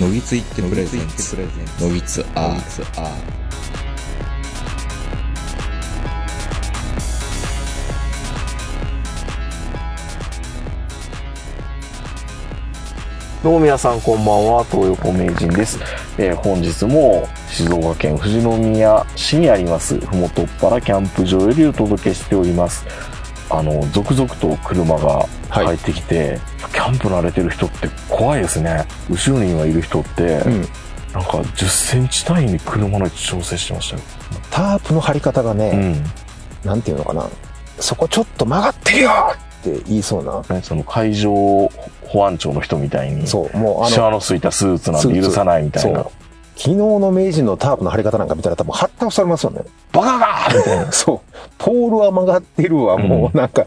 のぎついってプレゼンツのぎつアーどうも皆さんこんばんは、東横名人です。えー本日も静岡県富士宮市にあります、ふもとっぱらキャンプ場よりお届けしております。あの、続々と車が入ってきて、キャンプ慣れてる人って怖いですね。後ろに今いる人って、うん。なんか10センチ単位に車の位置調整してましたよ。タープの張り方がね、うん。なんていうのかな。そこちょっと曲がってるよって言いそうな。ねその海上保安庁の人みたいに、そう、もうあシワの、のついたスーツなんて許さないみたいなそう。。昨日の名人のタープの張り方なんか見たら多分はったされますよね。バカか みたいな。そう。ポールは曲がってるわ。もうなんか、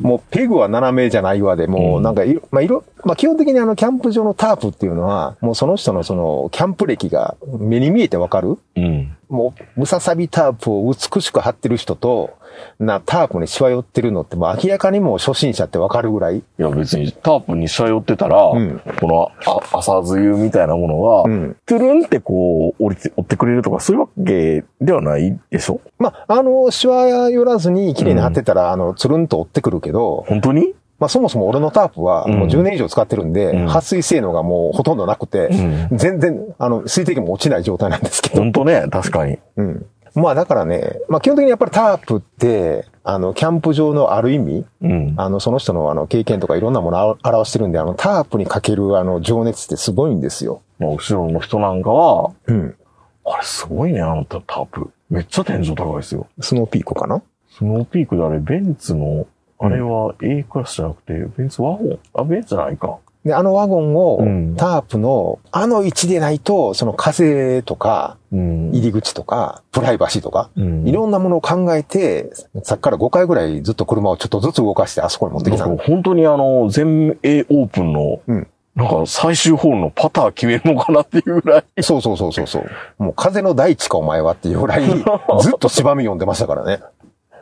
もうペグは斜めじゃないわで、もうなんかいろ、まあ、いろ、まあ、基本的にあの、キャンプ場のタープっていうのは、もうその人のその、キャンプ歴が目に見えてわかるうん。もう、ムササビタープを美しく張ってる人と、な、タープにしわ寄ってるのって、もう明らかにもう初心者ってわかるぐらい。いや別にタープにしわ寄ってたら、ん。このあ朝露みたいなものが、うん。トゥルンってこう降りて、追ってくれるとかそういうわけではないでしょ？まあ、あの、しわ寄らずに綺麗に張ってたら、あの、つるんと追ってくるけど、本当に？まあ、そもそも俺のタープは、うん。もう10年以上使ってるんで、うん。撥水性能がもうほとんどなくて、うん。全然、あの、水滴も落ちない状態なんですけど、本当ね、確かに。うん。まあ、だからね、まあ、基本的にやっぱりタープって、あの、キャンプ場のある意味、うん。あの、その人のあの、経験とかいろんなものを表してるんで、あの、タープにかけるあの、情熱ってすごいんですよ。まあ後ろの人なんかは、うん。あれすごいね、あのタタープ。めっちゃ天井高いですよ。スノーピークかな？スノーピークであれ、ベンツの、あれは A クラスじゃなくて、ベンツワゴン？あ、ベンツじゃないか。で、あのワゴンをうん、タープの、あの位置でないと、その風とか、うん。入り口とか、プライバシーとか、うんいろんなものを考えて、さっきから5回ぐらいずっと車をちょっとずつ動かしてあそこに持ってきた。本当にあの、全英オープンの、うんなんか最終ホールのパター決めるのかなっていうぐらい。そうそうそうそうそう。もう風の大地かお前はっていうぐらい、ずっと芝み読んでましたからね。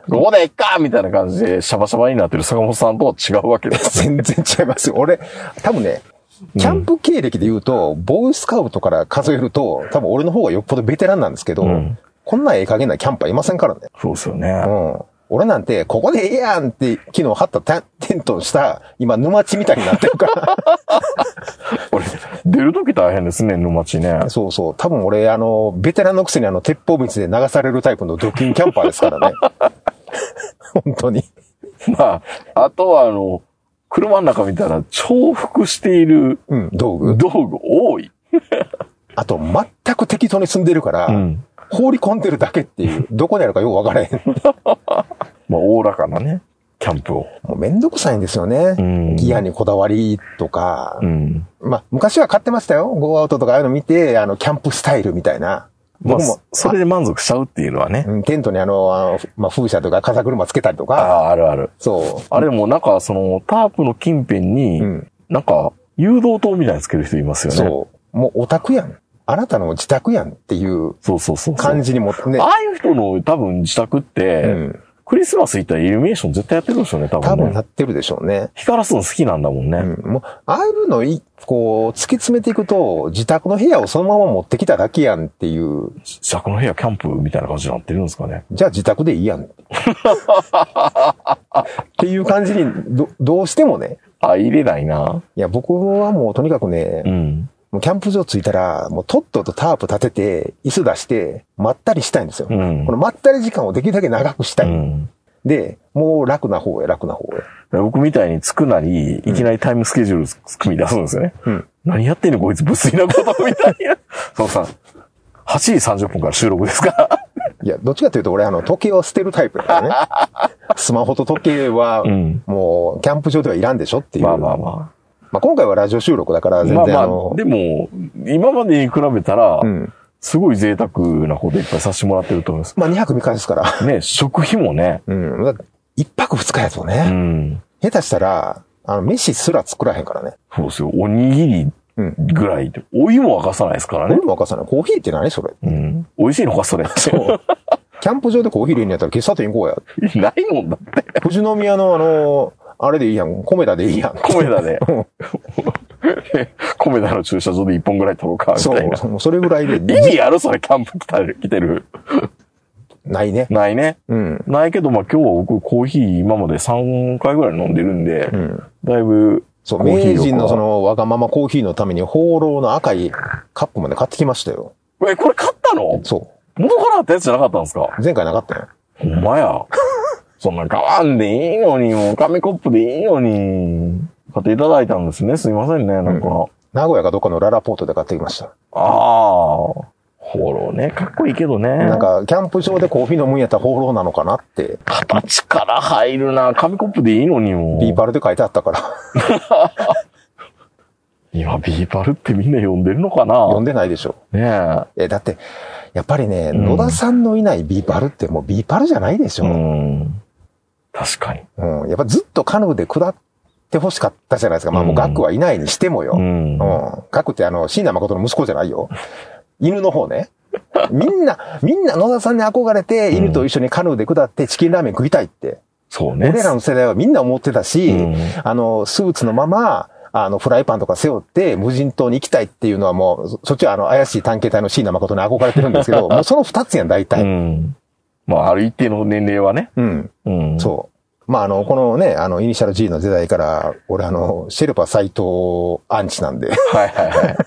ここでいっかみたいな感じで、シャバシャバになってる坂本さんとは違うわけです。全然違いますよ。俺、多分ね、キャンプ経歴で言うと、ボーイスカウトから数えると、多分俺の方がよっぽどベテランなんですけど、うんこんなええ加減なキャンパーいませんからね。そうですよね。うん。俺なんて、ここでええやんって、昨日貼ったテントをした、今、沼地みたいになってるから。俺、出るとき大変ですね、沼地ね。そうそう。多分俺、あの、ベテランのくせにあの、鉄砲道で流されるタイプのドキンキャンパーですからね。本当に。まあ、あとはあの、車の中見たら重複しているうん、道具。道具多い。あと、全く適当に住んでるから、うん。放り込んでるだけっていう、どこにあるかよくわからへん。まあ、おおらかなね、キャンプを。もうめんどくさいんですよね。うんギアにこだわりとか。うん。まあ、昔は買ってましたよ。ゴーアウトとかああいうの見て、あの、キャンプスタイルみたいな。まあそれで満足しちゃうっていうのはね。うんテントにあの、あのまあ、風車とか風車つけたりとあか。あ、あるある。そあれもなんか、その、タープの近辺に、う。うん。なんか、誘導灯みたいにつける人いますよね。そう。もうオタクやん。あなたの自宅やんっていうそうそうそう。感じにもってねあ。あいう人の多分自宅って、うん。クリスマス行ったらイルミネーション絶対やってるでしょうね、多分ね。多分なってるでしょうね。光らすの好きなんだもんね。うん。もう、ああいうのい、こう、突き詰めていくと、自宅の部屋をそのまま持ってきただけやんっていう、自宅の部屋キャンプみたいな感じになってるんですかね。じゃあ自宅でいいやん。っていう感じにど、どうしてもね。あ、入れないな。いや、僕はもうとにかくね、うん。もうキャンプ場着いたら、もうとっととタープ立てて、椅子出して、まったりしたいんですよ。うんこのまったり時間をできるだけ長くしたい。うん。で、もう楽な方へ楽な方へ。僕みたいにつくなり、いきなりタイムスケジュール組み出すんですよね。うん。何やってんのこいつ、無粋なことみたいな。そのさ、8時30分から収録ですから。いや、どっちかというと俺あの時計を捨てるタイプだからね。スマホと時計はうん、もう、キャンプ場ではいらんでしょっていう。まあまあままあ今回はラジオ収録だからあ。全まあま然あの、あ、でも、今までに比べたら、うん。すごい贅沢なこといっぱいさせてもらってると思います。まあ2泊3日ですから。ね、食費もね。うん。だ一泊二日やとうね。ん。下手したら、あの、飯すら作らへんからね。そうですよ。おにぎりうん。ぐらいで。お湯も沸かさないですからね俺。もわかさない。コーヒーって何それ？うん。美味しいのか、それ。そう。キャンプ場でコーヒー入れんやったら喫茶店行こうや。ないもんだって。富士宮のあの、あれでいいやん。米田でいいやん。米田で。米田の駐車場で一本ぐらい取ろうか、みそたいな。う、もうそれぐらいで、意味あるそれ、キャンプ来てる。ないね。ないね。うん。ないけど、まあ今日は僕コーヒー今まで3回ぐらい飲んでるんで、うん。だいぶ、そう、名人のそのわがままコーヒーのために、放浪の赤いカップまで買ってきましたよ。え、これ買ったの？そ元からあったやつじゃなかったんですか？う。前回なかったよ。ほんまや。そんな買わんでいいのに、もう紙コップでいいのに。買っていただいたんですね。すいませんね、なんか。名古屋かどっかのララポートで買ってきました。ああ。ホーローね、かっこいいけどね。なんか、キャンプ場でコーヒー飲むんやったらホーローなのかなって、形から入るな。紙コップでいいのにもう。ビーパルで書いてあったから、今、ビーパルってみんな読んでるのかな読んでないでしょ。ねえ。え、だって、やっぱりね、うん野田さんのいないビーパルってもうビーパルじゃないでしょ。ううん。ん。確かに。やっぱずっとカヌーで下って欲しかったじゃないですか。まあもうガクはいないにしてもよ。ううん。ん。ガクってあの、椎名誠の息子じゃないよ。犬の方ね。みんな、みんな野田さんに憧れて、犬と一緒にカヌーで下ってチキンラーメン食いたいって。そうね。俺らの世代はみんな思ってたし、うんあの、スーツのまま、あの、フライパンとか背負って無人島に行きたいっていうのはもう、そそっちはあの、怪しい探検隊の椎名誠に憧れてるんですけど、もうその二つやん、大う体。ん。まあ、ある一定の年齢はね。うん。うん。そう。まあ、あの、このね、あの、イニシャル G の時代から、俺あの、シェルパ斎藤アンチなんで、はいはいはい。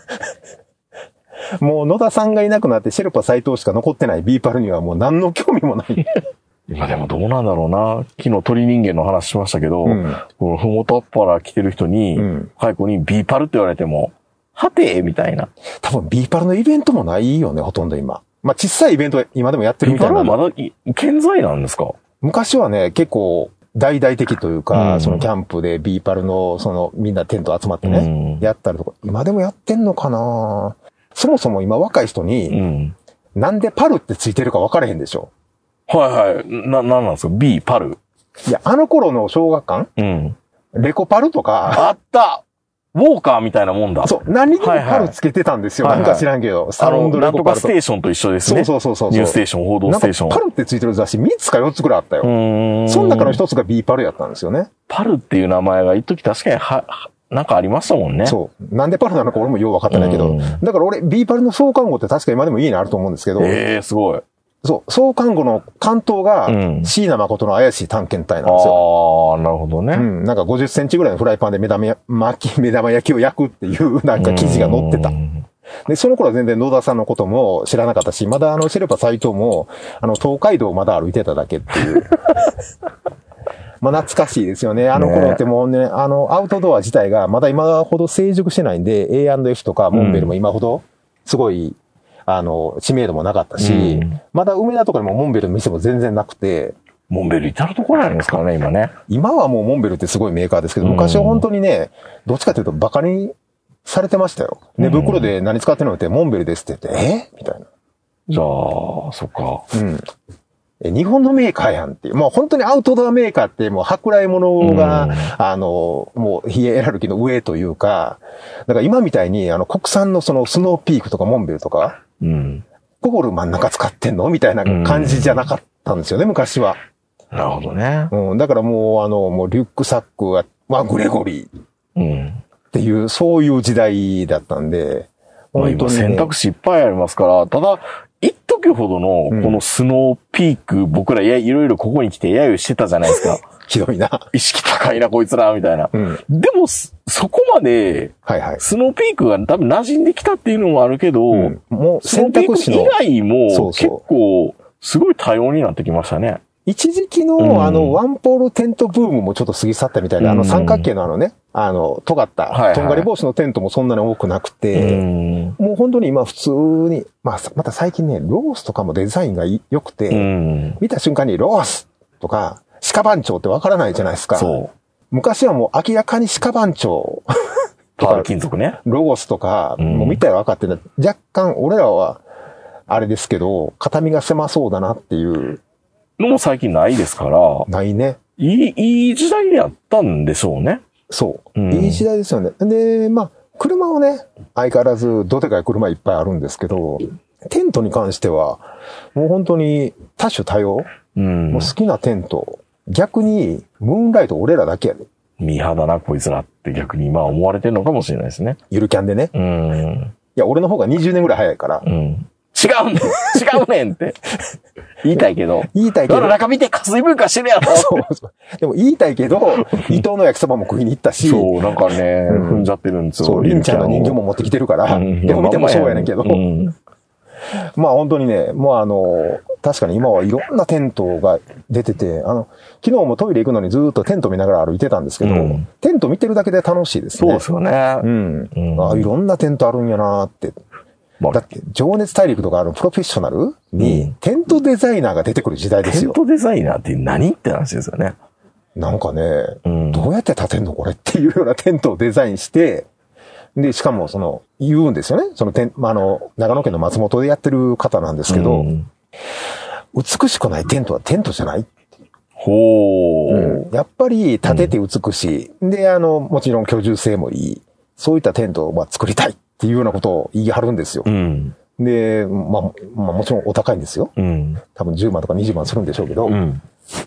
もう野田さんがいなくなってシェルパ斎藤しか残ってないビーパルにはもう何の興味もない。今でもどうなんだろうな。昨日鳥人間の話しましたけど、うんこのふもとっぱら来てる人に、うんカイコにビーパルって言われても、はてみたいな。多分ビーパルのイベントもないよね、ほとんど今。まあ、小さいイベントは今でもやってるみたいなパルはまだい健在なんですか？昔はね、結構大々的というか、うんそのキャンプでビーパルの、そのみんなテント集まってね、うんやったりとか、今でもやってんのかな？そもそも今若い人うに、ん。なんでパルってついてるか分からへんでしょ。はいはい。な、なんなんですか ?B、パル？いや、あの頃の小学館？うん。レコパルとか、あったウォーカーみたいなもんだ。そう、何にもパルつけてたんですよ。はいはいなんか知らんけど、サあの、ウンドなんとかスレコパルとか。テーションと一緒ですそうね。そうそうそう。ニューステーション、報道ステーション。パルってついてる雑誌3つか4つくらいあったよ。うーんその中の一つが B パルやったんですよね。パルっていう名前が一時確かには、はなんかありましたもんね。そう。なんでパルなのか俺もよう分かってないけど。うんだから俺、B パルの創刊号って確か今でも家にあると思うんですけど、ええすごい。そう、創刊号の関東がうん椎名誠の怪しい探検隊なんですよ。ああ、なるほどね。うん。なんか50センチぐらいのフライパンで目玉や巻き、目玉焼きを焼くっていうなんか記事が載ってたう。んで、その頃は全然野田さんのことも知らなかったし、まだあの、シェルパ斎藤も、あの、東海道をまだ歩いてただけっていう。まあ懐かしいですよね。あの頃ってもうね、あの、アウトドア自体がまだ今ほど成熟してないんで、A&F とかモンベルも今ほど、すごい、あの、知名度もなかったし、うんまだ梅田とかにもモンベルの店も全然なくて、モンベル至るところなんですからね、今ね。今はもうモンベルってすごいメーカーですけど、うん昔は本当にね、どっちかというとバカにされてましたよ。寝袋で何使ってるのってモンベルですって言って、え？みたいな。じゃあ、そっか。うん。え日本のメーカーやんっていう。もう本当にアウトドアメーカーってもう舶来物が、うんあの、もうヒエラルキーの上というか、だから今みたいにあの国産のそのスノーピークとかモンベルとか、うん。コール真ん中使ってんの？みたいな感じじゃなかったんですよね、昔は。なるほどね。うん。だからもうあの、もうリュックサックは、はグレゴリー。うん。っていう、そういう時代だったんで、本当に、ね。選択肢いっぱいありますから、ただ、一時ほどの、うんこのスノーピーク、僕らや、いろいろここに来て揶揄してたじゃないですか。ひどいな。意識高いな、こいつら、みたいな。うん。でも、そそこまで、はいはい。スノーピークが多分馴染んできたっていうのもあるけど、うん、もう選択肢の、外も、結構、すごい多様になってきましたね。一時期の、うんあの、ワンポールテントブームもちょっと過ぎ去ったみたいで、あのうん三角形のあのね、あの、尖った、はいはいとんがり帽子のテントもそんなに多くなくうて、ん。もう本当に今普通に、まあ、さまた最近ね、ロースとかもデザインがい良くて、うん。見た瞬間にロースとか、鹿番長ってわからないじゃないですか。そう。昔はもう明らかに鹿番長、パール金属ね。ロゴスとか、うんもう見たら分かってない。若干、俺らは、あれですけど、肩身が狭そうだなっていう、のも最近ないですから、ないね。いい、いい時代にあったんでしょうね。そう。うんいい時代ですよね。で、まあ、車はね、相変わらず、どでかい車いっぱいあるんですけど、テントに関しては、もう本当に多種多様、うんもう。好きなテント。逆に、ムーンライト俺らだけやで。ミーハーだな、こいつらって逆にまあ思われてるのかもしれないですね。ゆるキャンでね。うん。いや、俺の方が20年ぐらい早いからう。ん。違うねん違うねんって。言いたいけど。言いたいけど世の。中見て、加水文化してるやろそうそう。でも言いたいけど、伊藤の焼きそばも食いに行ったし、そう、なんかね、うん踏んじゃってるんですよ。そう、りんちゃんの人形も。も持ってきてるから、うんでも見てもそうやねんけど、うん。まあ本当にね、もうあの、確かに今はいろんなテントが出てて、あの、昨日もトイレ行くのにずっとテント見ながら歩いてたんですけど、うんテント見てるだけで楽しいですね。そうですよね。うん。うんあいろんなテントあるんやなーって。まあだって、情熱大陸とかあるプロフェッショナルうにん、テントデザイナーが出てくる時代ですよ。テントデザイナーって何って話ですよね。なんかね、うん。どうやって建てんのこれっていうようなテントをデザインして、で、しかもその、言うんですよね。そのテン、まあ、あの、長野県の松本でやってる方なんですけど、うん美しくないテントはテントじゃない、ほう。やっぱり建てて美しい。で、あの、もちろん居住性もいい。そういったテントをまあ作りたいっていうようなことを言い張るんですよ。うん。で、まあ、まあもちろんお高いんですよ。うん。多分10万とか20万するんでしょうけど、うん。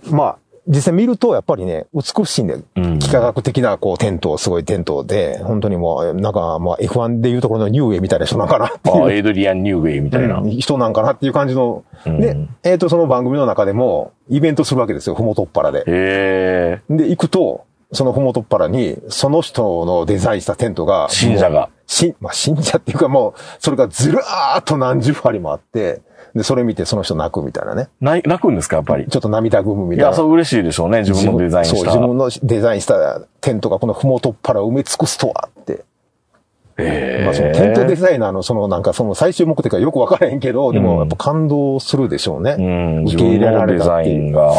まあ、実際見るとやっぱりね、美しいんで、うん幾何学的なこうテント、すごいテントで、本当にもう、なんかまあ F1 でいうところのニューウェイみたいな人なんかなってああ、いう。エイドリアン・ニューウェイみたいな。うん人なんかなっていう感じの。うんで、えっ、と、その番組の中でも、イベントするわけですよ、ふもとっぱらで。へえ。で、行くと、そのふもとっぱらに、その人のデザインしたテントが、信者が。し、まあ、信者っていうかもう、それがずらーっと何十針もあって、で、それ見てその人泣くみたいなね。泣くんですか、やっぱり？ちょっと涙ぐむみたいな。いや、そう嬉しいでしょうね、自分のデザインした。そう、自分のデザインしたテントがこのふもとっぱらを埋め尽くすとはって。へえ。まあそのテントデザイナーのそのなんかその最終目的はよくわからへんけど、でうんもやっぱ感動するでしょうね。うん、自受け入れられたっていうザインが、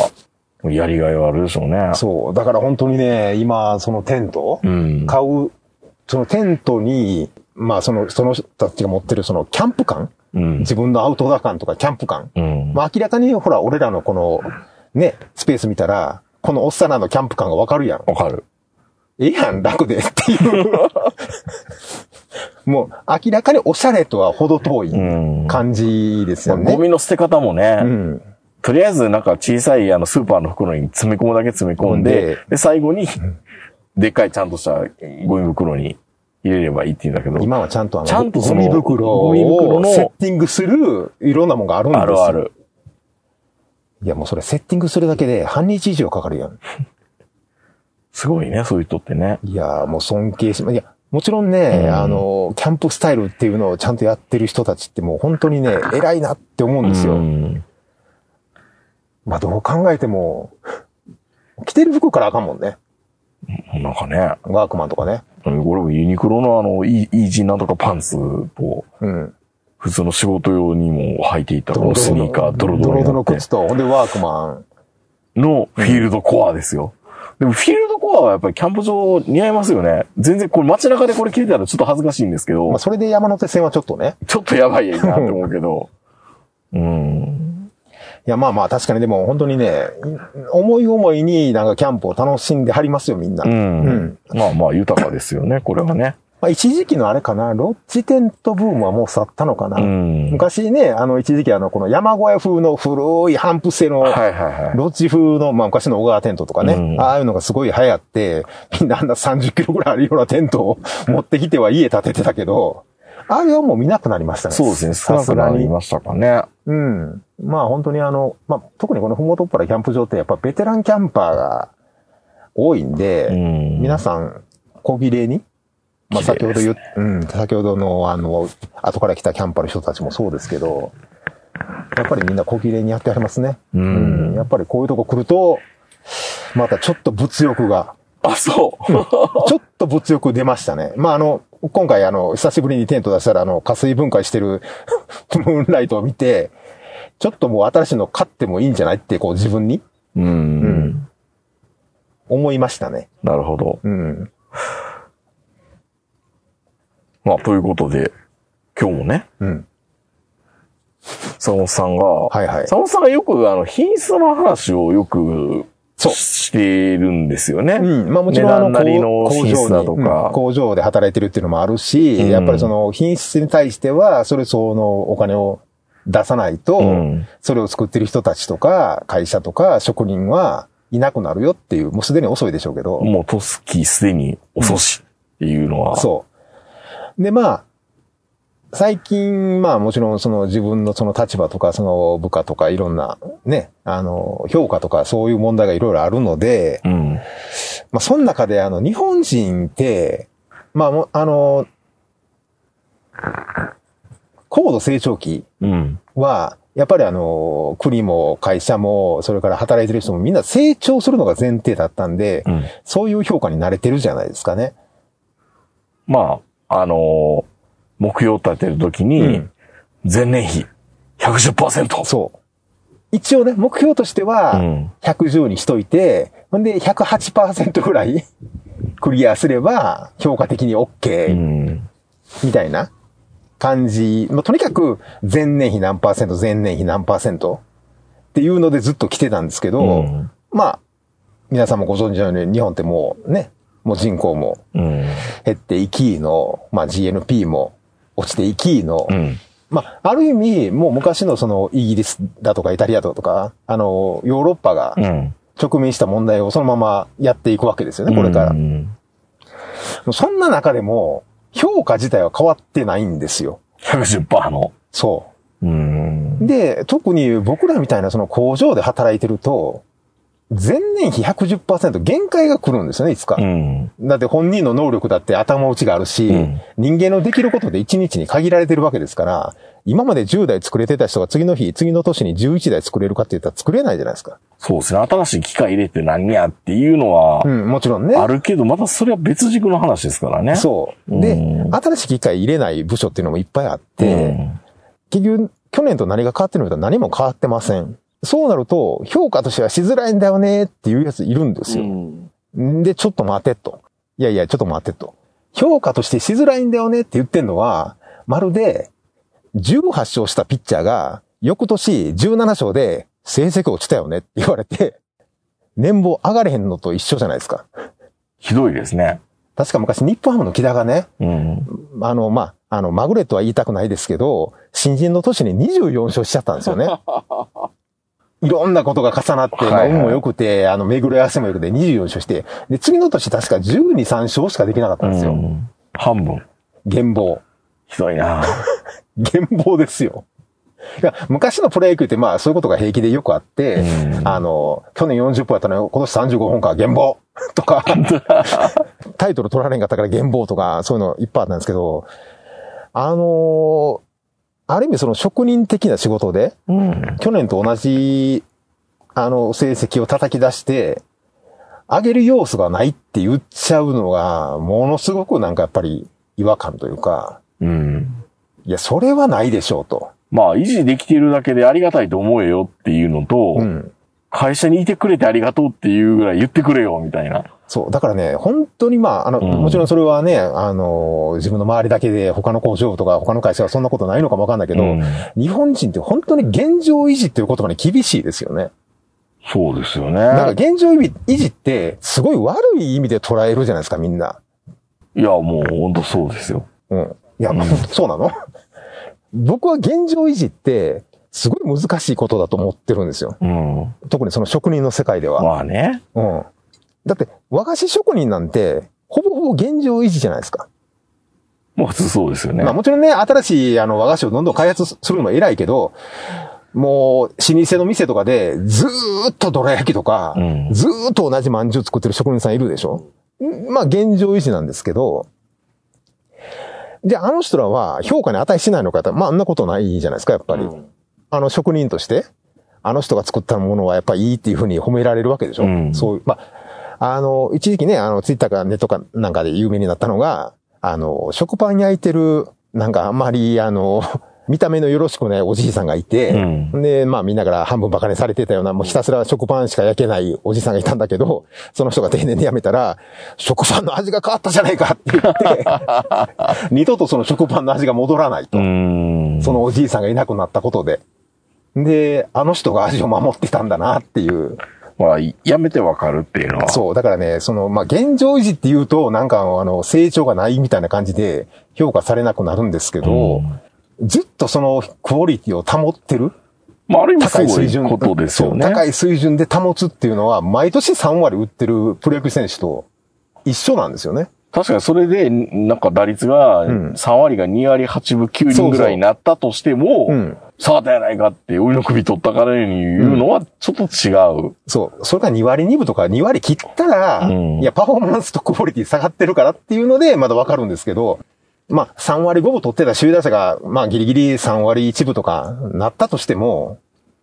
やりがいはあるでしょうね。そう。だから本当にね、今そのテント、うん。買う、そのテントに、まあその、その人たちが持ってるそのキャンプ感うん。自分のアウトドア感とかキャンプ感。うん。まあ明らかにほら、俺らのこの、ね、スペース見たら、このおっさんらのキャンプ感がわかるやん。わかる。ええやん、楽でっていう。もう、明らかにおしゃれとは程遠いうん。感じですよゴね。ミの捨て方もね、うん。とりあえずなんか小さいあのスーパーの袋に詰め込むだけ詰め込んで、で、最後に、でっかいちゃんとしたゴミ袋に入れればいいって言うんだけど、今はちゃんとあの、ちゃんとそのゴミ袋ゴミ袋のをセッティングするいろんなもんがあるんですよ。あるある。いや、もうそれセッティングするだけで半日以上かかるやん。すごいね、そういう人ってね。いや、もう尊敬しま、いや、もちろんね、うんあの、キャンプスタイルっていうのをちゃんとやってる人たちってもう本当にね、偉いなって思うんですよ。うんまあどう考えても、着てる服からあかんもんね。なんかね、ワークマンとかね。俺もユニクロのあの、イイージーなんとかパンツを、うん。普通の仕事用にも履いていたこのスニーカー、ドロドロドロドロ靴と、ほんでワークマン。のフィールドコアですよ。でもフィールドコアはやっぱりキャンプ場似合いますよね。全然これ街中でこれ着てたらちょっと恥ずかしいんですけどまあ、それで山手線はちょっとね。ちょっとやばいなって思うけど。うん。いや、まあまあ確かにでも本当にね、思い思いになんかキャンプを楽しんではりますよ、みんな。うん。うんまあまあ豊かですよね、これはね。まあ一時期のあれかな、ロッジテントブームはもう去ったのかな。うん。昔ね、あの一時期あの、この山小屋風の古いハンプ製の。ロッジ風の、まあ昔の小川テントとかね、うんああいうのがすごい流行って、みんなあんな30キロぐらいあるようなテントを持ってきては家建ててたけど、あれはもう見なくなりましたね。そうですね、少なくなりましたかね。うん。まあ本当にあの、まあ特にこのふもとっぱらキャンプ場ってやっぱベテランキャンパーが多いんで、うん。皆さん小綺麗に、まあ先ほど言っ、うん、先ほどのあの、後から来たキャンパーの人たちもそうですけど、やっぱりみんな小綺麗にやってありますね。ううんん。やっぱりこういうとこ来ると、またちょっと物欲が、あ、そう。ちょっと物欲出ましたね。まああの、今回あの、久しぶりにテント出したらあの、加水分解してる ムーンライトを見て、ちょっともう新しいの買ってもいいんじゃないってこう自分に？うん。思いましたね。なるほど。うん。まあ、ということで、今日もね、うん。坂本さんが、はいはい坂本さんがよく、あの、品質の話をよく、そうしてるんですよね。うん。まあもちろんあの、なりの工品質だとにかうん工場で働いてるっていうのもあるし、うんやっぱりその品質に対しては、それ相応のお金を出さないと、うんそれを作ってる人たちとか、会社とか、職人は、いなくなるよっていう、もうすでに遅いでしょうけど。もうトスキすでに遅しっていうのは。そう。で、まあ、最近、まあもちろんその自分のその立場とかその部下とかいろんなね、あの、評価とかそういう問題がいろいろあるので、うん。まあその中であの日本人って、まあもうあの、高度成長期うん。は、やっぱりあの、国も会社も、それから働いてる人もみんな成長するのが前提だったんで、うん。そういう評価に慣れてるじゃないですかね。まあ、あのー目標を立てるときに、うん前年比110%。そう。一応ね、目標としてうは、ん。110にしといて、ほんで108%ぐらい クリアすれば、評価的にう OK ん。みたいな感じ。もうとにかく、前年比何パーセント、前年比何パーセントっていうのでずっと来てたんですけど、うんまあ、皆さんもご存知のように、日本ってもうね、もう人口もうん。減っていきの、まあ GNP も落ちていきの、うん。まあ、ある意味、もう昔のそのイギリスだとかイタリアだとか、あの、ヨーロッパがうん。直面した問題をそのままやっていくわけですよね、これからう。ん。そんな中でも、評価自体は変わってないんですよ。110%の。そうんう。。で、特に僕らみたいなその工場で働いてると、前年比110%限界が来るんですよね、いつか。うん。だって本人の能力だって頭打ちがあるし、うん人間のできることで1日に限られてるわけですから、今まで10台作れてた人が次の日、次の年に11台作れるかって言ったら作れないじゃないですか。そうですね。新しい機械入れて何やっていうのはう、ん、もちろんね。あるけど、またそれは別軸の話ですからね。そう。で、うん新しい機械入れない部署っていうのもいっぱいあって、うん結局、去年と何が変わってるのか何も変わってません。そうなると、評価としてはしづらいんだよねっていうやついるんですよ。んで、ちょっと待てと。いやいや、ちょっと待てと。評価としてしづらいんだよねって言ってんのは、まるで、18勝したピッチャーが、翌年17勝で成績落ちたよねって言われて、年俸上がれへんのと一緒じゃないですか。ひどいですね。確か昔日本ハムの木田がね、うん。あの、まあ、あの、まぐれとは言いたくないですけど、新人の年に24勝しちゃったんですよね。いろんなことが重なって、まあ運も良くて、あの、巡り合わせも良くて24勝して、で、次の年確か12、3勝しかできなかったんですよ。うん半分。減俸。ひどいな 減俸ですよ。いや、昔のプロ野球ってまあそういうことが平気でよくあって、うんあの、去年40本やったのに今年35本か減俸 とか、タイトル取られんかったから減俸とか、そういうのいっぱいあったんですけど、あのある意味その職人的な仕事で、うん。去年と同じ、あの、成績を叩き出して、上げる要素がないって言っちゃうのが、ものすごくなんかやっぱり違和感というか、うん。いや、それはないでしょうと。まあ、維持できているだけでありがたいと思えよっていうのと、うん。会社にいてくれてありがとうっていうぐらい言ってくれよ、みたいな。そう。だからね、本当にまあ、あの、うんもちろんそれはね、あの、自分の周りだけで他の工場とか他の会社はそんなことないのかもわかんないけど、うん日本人って本当に現状維持っていう言葉に厳しいですよね。そうですよね。なんか現状維持ってすごい悪い意味で捉えるじゃないですか、みんな。いや、もう本当そうですよ。うん。いや、まあ、本当そうなの？僕は現状維持って、すごい難しいことだと思ってるんですよ。うん。特にその職人の世界では。まあね。うん。だって、和菓子職人なんて、ほぼほぼ現状維持じゃないですか。もう普通そうですよね。まあもちろんね、新しいあの和菓子をどんどん開発するのも偉いけど、もう、老舗の店とかで、ずーっとどら焼きとか、うんずーっと同じ饅頭作ってる職人さんいるでしょ？んまあ現状維持なんですけど、で、あの人らは評価に値しないのかって、まああんなことないじゃないですか、やっぱり。あの職人として、あの人が作ったものはやっぱりいいっていうふうに褒められるわけでしょ、うんそういう、まあ、あの、一時期ね、あの、ツイッターかネットかなんかで有名になったのが、あの、食パン焼いてる、なんかあんまり、あの、見た目のよろしくないおじいさんがいて、うんで、まあみんなから半分馬鹿にされてたような、もうひたすら食パンしか焼けないおじさんがいたんだけど、その人が定年で辞めたら、食パンの味が変わったじゃないかって言って、二度とその食パンの味が戻らないと。うん。そのおじいさんがいなくなったことで。で、あの人が味を守ってたんだなっていう。まあ、やめてわかるっていうのは。そう。だからね、その、まあ、現状維持って言うと、なんか、あの、成長がないみたいな感じで評価されなくなるんですけど、うんずっとそのクオリティを保ってる？まあ、ある意味す水準。ことですよね。そう高い水準で保つっていうのは、毎年3割打ってるプロ野球選手と一緒なんですよね。確かにそれで、なんか打率がん3割が2割8分9厘ぐらいになったとしても、うん。下がったやないかって、俺の首取ったからに言うのはちょっと違う。そう。それが2割2分とか2割切ったら、うんいや、パフォーマンスとクオリティ下がってるからっていうので、まだわかるんですけど、まあ、3割5分取ってた首位打者が、まあ、ギリギリ3割1分とかなったとしても、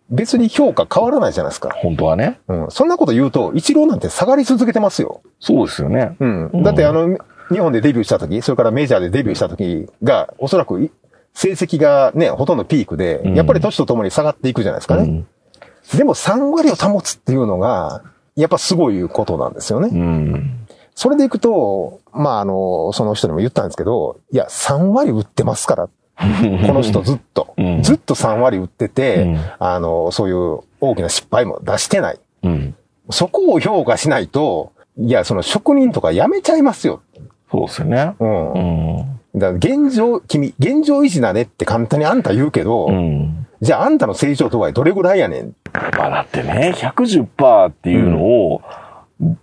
別に評価変わらないじゃないですか。本当はね。うん。そんなこと言うと、一郎なんて下がり続けてますよ。そうですよね。うん。だってあの、日本でデビューした時、それからメジャーでデビューした時が、おそらくい成績がね、ほとんどピークで、うんやっぱり年とともに下がっていくじゃないですかね。うん。でも3割を保つっていうのが、やっぱすごいことなんですよね。うん。それでいくと、まあ、あの、その人にも言ったんですけど、いや、3割売ってますから。この人ずっと、うんずっと3割売ってて、うんあの、そういう大きな失敗も出してない。うん。そこを評価しないと、いや、その職人とか辞めちゃいますよ。そうですよね。うん。うん。だ現状、君、現状維持だねって簡単にあんた言うけど、うん。じゃああんたの成長度合いどれぐらいやねん？まあだってね、110%っていうのを、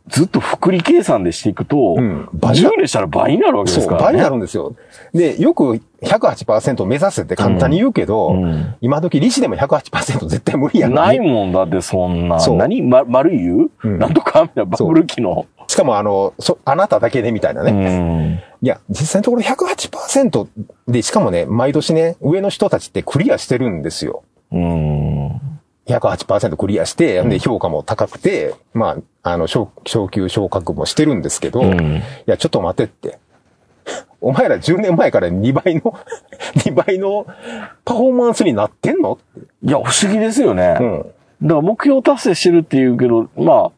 ずっと複利計算でしていくと、うん倍だ10でしたら倍になるわけですからね。倍になるんですよ。で、よく108%目指せって簡単に言うけど、うん今時利子でも108%絶対無理やんないもんだってそんな。そう何ま、丸言う、うんなんとかみたいなバブル期の。しかもあの、そ、あなただけでみたいなうね。ん。いや、実際のところ108%で、しかもね、毎年ね、上の人たちってクリアしてるんですよ。うん。108%クリアして、で、評価も高くて、まあ、あの、昇昇級昇格もしてるんですけど、いうん。や、ちょっと待ってって。お前ら10年前から2倍の、2倍のパフォーマンスになってんの。いや、不思議ですよね。うん。だから目標達成してるって言うけど、まあ、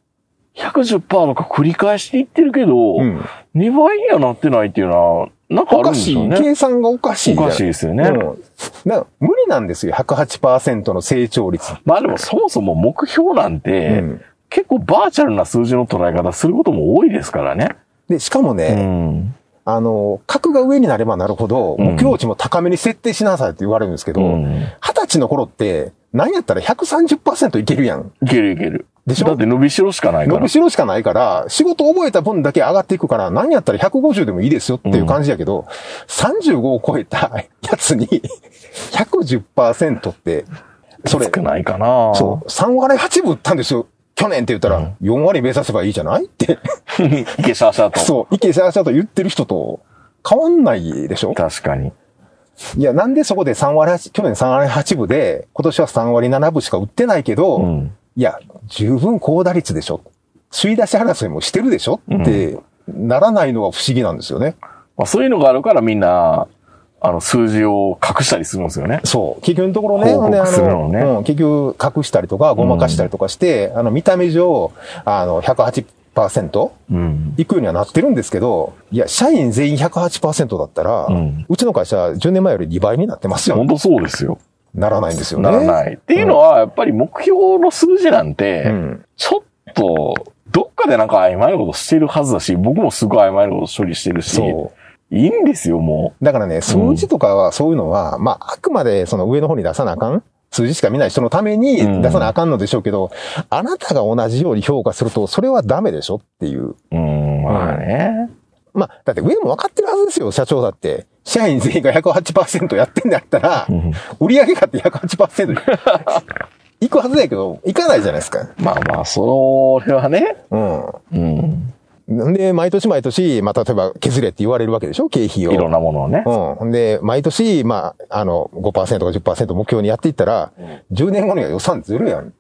110%とか繰り返していってるけど、うん。2倍にはなってないっていうのは、なんかあおかしい。るんでしょうね。計算がおかしい。おかしいですよね。うん。無理なんですよ。108%の成長率。まあでもそもそも目標なんて、うん結構バーチャルな数字の捉え方することも多いですからね。で、しかもうね、ん。あの、格が上になればなるほど、うん目標値も高めに設定しなさいって言われるんですけど、二、うん。十、歳の頃って、何やったら130%いけるやん。いけるいける。でしょ？だって伸びしろしかないから。伸びしろしかないから、仕事覚えた分だけ上がっていくから、何やったら150でもいいですよっていう感じやけど、35を超えた やつに、110%って、それ、少ないかなそう、3割8分打ったんですよ。去年って言ったら、4割目指せばいいじゃない？って、う。いけしゃあしゃあと。そう、池シャーシャーと言ってる人と変わんないでしょ？確かに。いや、なんでそこで3割8、去年3割8分で、今年は3割7分しか打ってないけど、うん。いや、十分高打率でしょ。首位出し争いもしてるでしょって、ならないのが不思議なんですよね。まあそういうのがあるからみんな、あの、数字を隠したりするんですよね。そう。結局のところね、報のねうん、結局隠したりとか、ごまかしたりとかして、あの、見た目上、あの、108%うん。いくようにはなってるんですけど、いや、社員全員108%だったら、ううんちの会社10年前より2倍になってますよ。本当そうですよ。ならないんですよね。ならない。っていうのは、やっぱり目標の数字なんて、うん。ちょっと、どっかでなんか曖昧なことしてるはずだし、僕もすごい曖昧なこと処理してるし。いいんですよ、もだからね、数字とかはそういうのは、まあ、あくまでその上の方に出さなあかん。数字しか見ない人のためにうん出さなあかんのでしょうけど、あなたが同じように評価すると、それはダメでしょっていう。う。うん、まあね。まあ、だって上も分かってるはずですよ、社長だって。社員全員が108%やってんだったら、うん売上がって108%い くはずだけど、いかないじゃないですか。まあまあ、それはね。うん。うん。んで、毎年毎年、まあ、例えば削れって言われるわけでしょ？経費を。いろんなものをね。うん。で、毎年、まあ、あの、5%か10%目標にやっていったら、10年後には予算ゼロやん。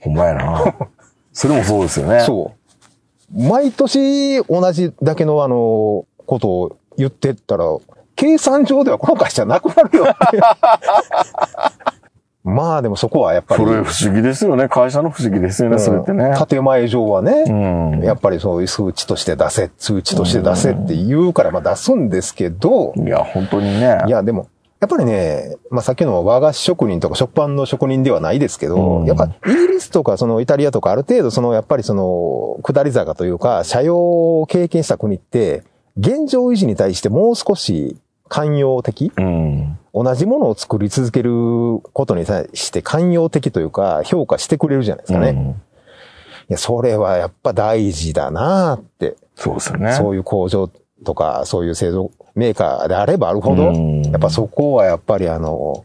ほんまやな。それもそうですよね。そう。毎年同じだけのあの、ことを言ってったら、計算上ではこの会社なくなるよ。まあでもそこはやっぱりそ、れ不思議ですよね。会社の不思議ですよね、それってね。建前上はね、うん。やっぱりそういう数値として出せ、数値として出せって言うから、まあ出すんですけど、いや、本当にね。いや、でも、やっぱりね、まあ、さっきの和菓子職人とか食パンの職人ではないですけど、うんやっぱイギリスとかそのイタリアとかある程度そのやっぱりその下り坂というか、社用を経験した国って、現状維持に対してもう少し寛容的？うん。同じものを作り続けることに対して寛容的というか、評価してくれるじゃないですかね。うんいや、それはやっぱ大事だなって。そうですよね。そういう工場とか、そういう製造メーカーであればあるほど、うんやっぱそこはやっぱりあの、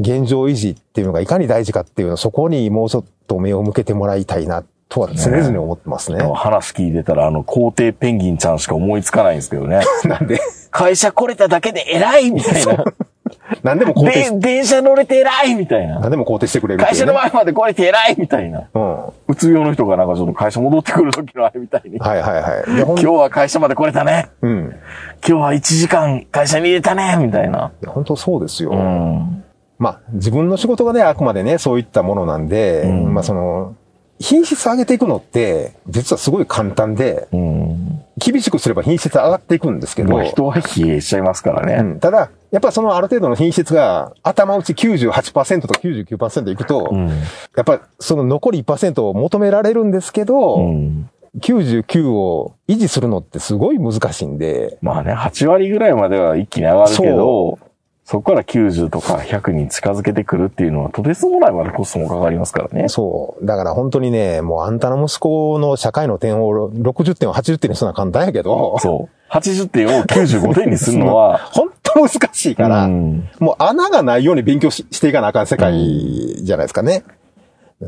現状維持っていうのがいかに大事かっていうの、そこにもうちょっと目を向けてもらいたいな、とは常々思ってますね。でも話聞いてたら、あの、皇帝ペンギンちゃんしか思いつかないんですけどね。なんで、会社来れただけで偉いみたいな。何でも肯定電車乗れて偉いみたいな。何でも肯定してくれるね、会社の前まで来れて偉いみたいな。うん。うつ病の人がなんかちょっと会社戻ってくる時のあれみたいに。はいはいはい。今日は会社まで来れたね。うん。今日は1時間会社に入れたね。みたいな。いや本当そうですよ。うん。まあ、自分の仕事がね、あくまでね、そういったものなんで、うんまあその、品質上げていくのって、実はすごい簡単で、うん。厳しくすれば品質上がっていくんですけど、まあ人は疲弊しちゃいますからうね。ん、ただ、やっぱそのある程度の品質が頭打ち98%とか99%いくと、うん。やっぱその残り1%を求められるんですけど、うん。99を維持するのってすごい難しいんで、まあね、8割ぐらいまでは一気に上がるけどそ、そこから90とか100に近づけてくるっていうのは、とてつもないまでコストもかかりますからね。そう。だから本当にね、もうあんたの息子の社会の点を60点を80点にするのは簡単やけど、そう。80点を95点にするのは、本当難しいから、うんもう穴がないように勉強ししていかなあかん世界じゃないですかね。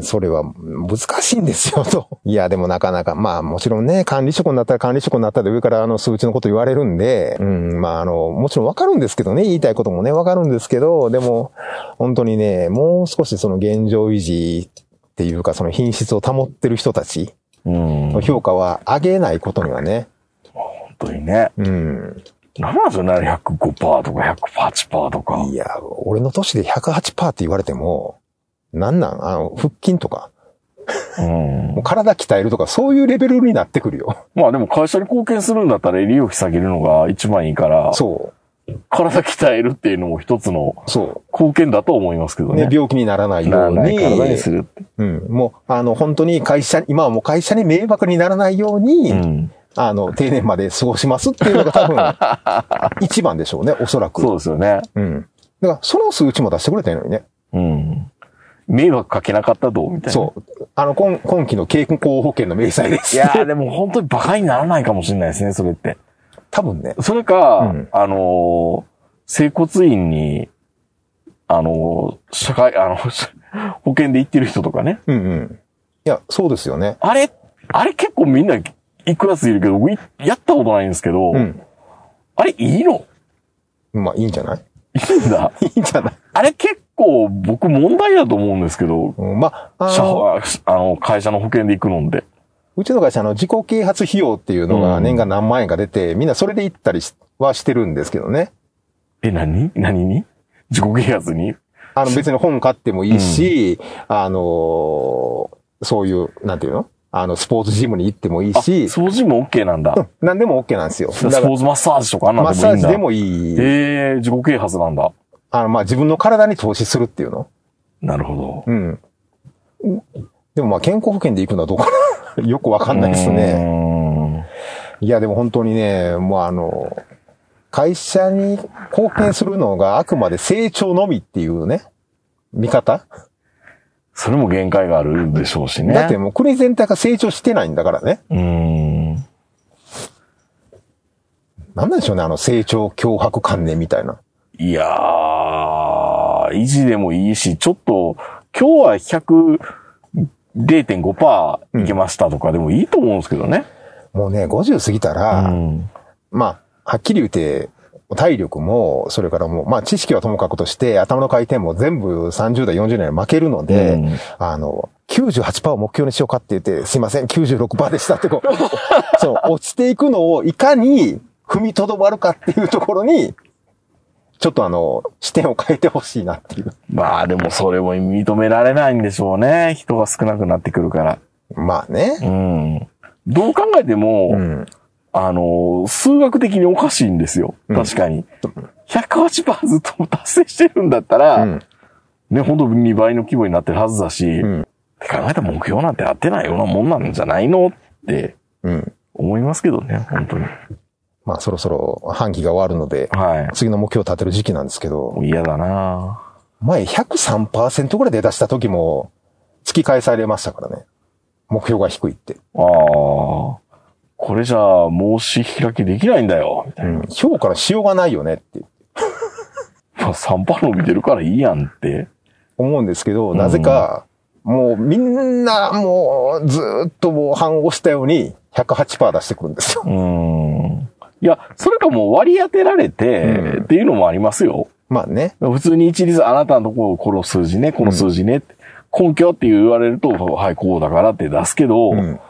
それは難しいんですよ、と。いや、でもなかなか、まあもちろんね、管理職になったら管理職になったで上からあの数値のこと言われるんで、うん、まああの、もちろんわかるんですけどね、言いたいこともね、わかるんですけど、でも、本当にね、もう少しその現状維持っていうか、その品質を保ってる人たちうん。の評価は上げないことにはね、本当にね。うん。なんなんですよね、105%とか108%とか。いや、俺の年で108%って言われても、なんなん？あの、腹筋とか、うんもう。体鍛えるとか、そういうレベルになってくるよ。まあでも会社に貢献するんだったら利用費下げるのが一番いいから、そ体鍛えるっていうのも一つのう、そ貢献だと思いますけどう。ね。ね、病気にならないように、ない体にするって。うん、もう、あの、本当に会社、今はもう会社に迷惑にならないように、うん。あの、定年まで過ごしますっていうのが多分、一番でしょうね、おそらく。そうですよね。うん。だから、その数値も出してくれたのにね。うん。迷惑かけなかったどう？みたいな。そう。あの、今今期の健康保険の明細です。いやーでも本当に馬鹿にならないかもしれないですね、それって。多分ね。それか、うんあのー整骨院に、あのー社会、あの、保険で行ってる人とかね。うんうん。いや、そうですよね。あれ、あれ結構みんな行くやついるけど、やったことないんですけど、うん。あれいいの？まあ、いいんじゃない？いいんだ。いいんじゃない？あれ結構僕問題だと思うんですけど、うんまあ、あ社の、あの、会社の保険で行くのんで。うちの会社の自己啓発費用っていうのがうん年間何万円か出て、みんなそれで行ったりしはしてるんですけどね。え、何？何に？自己啓発に？あの別に本買ってもいいし、あのーそういう、なんていうの？あの、スポーツジムに行ってもいいあ、し、掃除も OK なんだ。何でも OK なんですよ。スポーツマッサージとかあんなんマッでもいいんだ。サージでもいい。ええ自己啓発なんだ。あの、まあ、自分の体に投資するっていうの？なるほど。うん。でもまあ、健康保険で行くのはどうかな よくわかんないですね。ね。いや、でも本当にね、もうあの、会社に貢献するのがあくまで成長のみっていうね、見方、それも限界があるでしょうしね。だってもう国全体が成長してないんだからね。うーん。なんなんでしょうね、あの成長脅迫観念みたいな。いやー、維持でもいいし、ちょっと、今日は100、0.5%いけましたとかでもいいと思うんですけどね。もうね、50過ぎたら、うん。まあ、はっきり言って、体力も、それからもう、まあ知識はともかくとして、頭の回転も全部30代、40代に負けるので、うんあの、98%を目標にしようかって言って、すいません、96%でしたってこう、そう、落ちていくのをいかに踏みとどまるかっていうところに、ちょっとあの、視点を変えてほしいなっていう。まあでもそれも認められないんでしょうね。人が少なくなってくるから。まあね。うん。どう考えても、うん。あの、数学的におかしいんですよ。うん確かに。108%ずっと達成してるんだったら、うん。ね、本当に2倍の規模になってるはずだし、うん。って考えたら目標なんて合ってないようなもんなんじゃないのってうん。思いますけどね、本当に。まあそろそろ半期が終わるので、は次の目標を立てる時期なんですけど、い。嫌だな前103%ぐらいで出した時も、突き返されましたからね。目標が低いって。ああ。これじゃあ、申し開きできないんだよ。みたいな。うん。評価のしようがないよねって まあ、3パー伸びてるからいいやんって。思うんですけど、んなぜか、もうみんなもうずーっともう半押したように108%出してくるんですよ。うーん。いや、それかもう割り当てられて、うんっていうのもありますよ。まあね。普通に一律あなたのところこの数字ね、この数字ね、根拠って言われると、はい、こうだからって出すけど、う。うん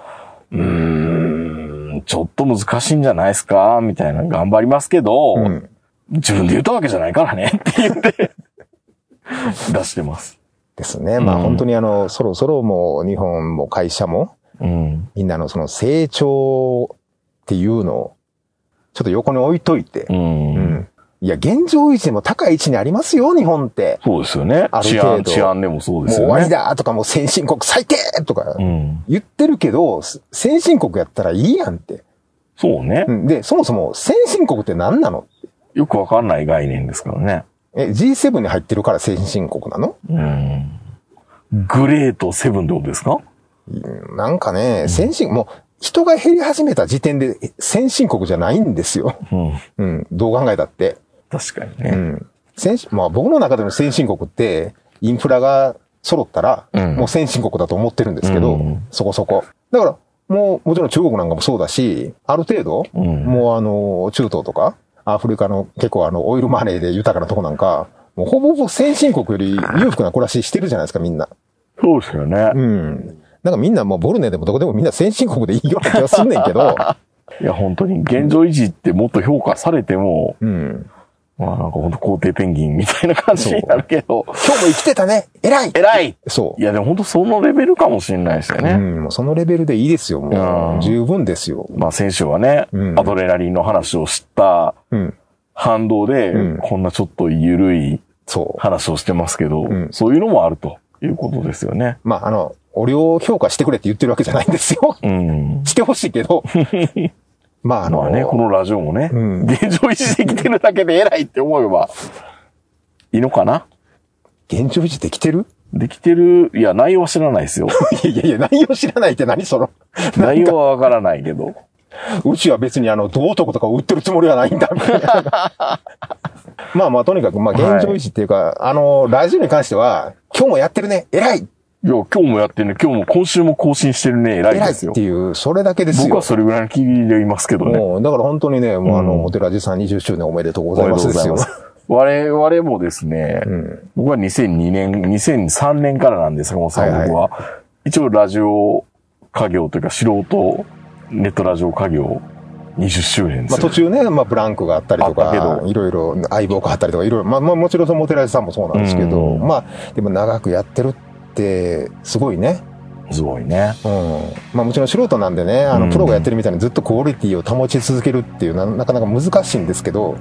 ーん、ちょっと難しいんじゃないですかみたいな、頑張りますけど、うん。自分で言ったわけじゃないからねって言って、出してます。ですね。まあうん本当にあの、そろそろもう日本も会社も、うん。みんなのその成長っていうのを、ちょっと横に置いといてう、ん。うん。いや、現状維持でも高い位置にありますよ、日本って。そうですよねあ。る治安、程度治安でもそうもうですよね。終わりだとかもう先進国最低とかうん。言ってるけど、先進国やったらいいやんって。そうねう。んで、そもそも先進国って何なの？よくわかんない概念ですからね。え、G7 に入ってるから先進国なの？うん。グレートセブンってことですか？うんなんかね、先進、もう人が減り始めた時点で先進国じゃないんですよ。うん。うん、どう考えたって。確かにね。うん。先進、まあ僕の中での先進国って、インフラが揃ったら、うんもう先進国だと思ってるんですけど、うんそこそこ。だから、もう、もちろん中国なんかもそうだし、ある程度、うんもうあの、中東とか、アフリカの結構あの、オイルマネーで豊かなとこなんか、もうほぼほぼ先進国より裕福な暮らししてるじゃないですか、みんな。そうですよね。うん。なんかみんなもうボルネでもどこでもみんな先進国でいいような気がすんねんけど、いや、本当に現状維持ってもっと評価されても、うん。まあなんか本当皇帝ペンギンみたいな感じになるけど、今日も生きてたね偉い偉いそうい。や、でも本当そのレベルかもしれないですよね。うん、もうそのレベルでいいですよ、もう。十分ですよ。まあ先週はね、うんアドレナリンの話を知ったうん。反動で、うんこんなちょっと緩いそう。話をしてますけど、んそういうのもあるということですよね。まあ、あの、俺を評価してくれって言ってるわけじゃないんですよ。うん。してほしいけど。まあ、あの、まあね、このラジオもね、うん現状維持できてるだけで偉いって思えば、いいのかな？現状維持できてる？できてる、いや、内容は知らないですよ。い やいやいや、内容知らないって何その？内容はわからないけど。うちは別にあの、道徳とか売ってるつもりはないんだ、みたいな。まあまあ、とにかく、まあ、現状維持っていうか、あの、ラジオに関しては、今日もやってるね、偉いいや、今日もやってるね、今日も今週も更新してるね、偉い偉いっですよて。いう、それだけですよ僕は。それぐらいの気でいますけどね。もう、だから本当にね、もうあの、うんお寺寺さん20周年おめでとうごおざいますですよ。我々もですね、うん。僕は2002年、2003年からなんですが、もうさん僕は。一応ラジオ家業というか素人ネットラジオ家業20周年でますあよ。途中ね、まあブランクがあったりとか、どいろいろ相棒があったりとか、いろいろ、まあまあもちろんそのモテラジさんもそうなんですけど、うんまあ、でも長くやってるって、すごいね。すごいね。うん。まあもちろん素人なんでね、あの、うんプロがやってるみたいにずっとクオリティを保ち続けるっていうな、なかなか難しいんですけど、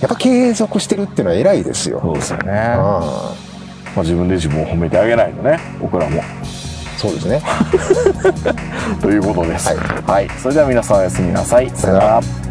やっぱ継続してるっていうのは偉いですよ。そうですよね。まああ自分で自分を褒めてあげないとね、僕らも。そうですね。ということです。はいはい。それでは皆さんおやすみなさい。さよなら。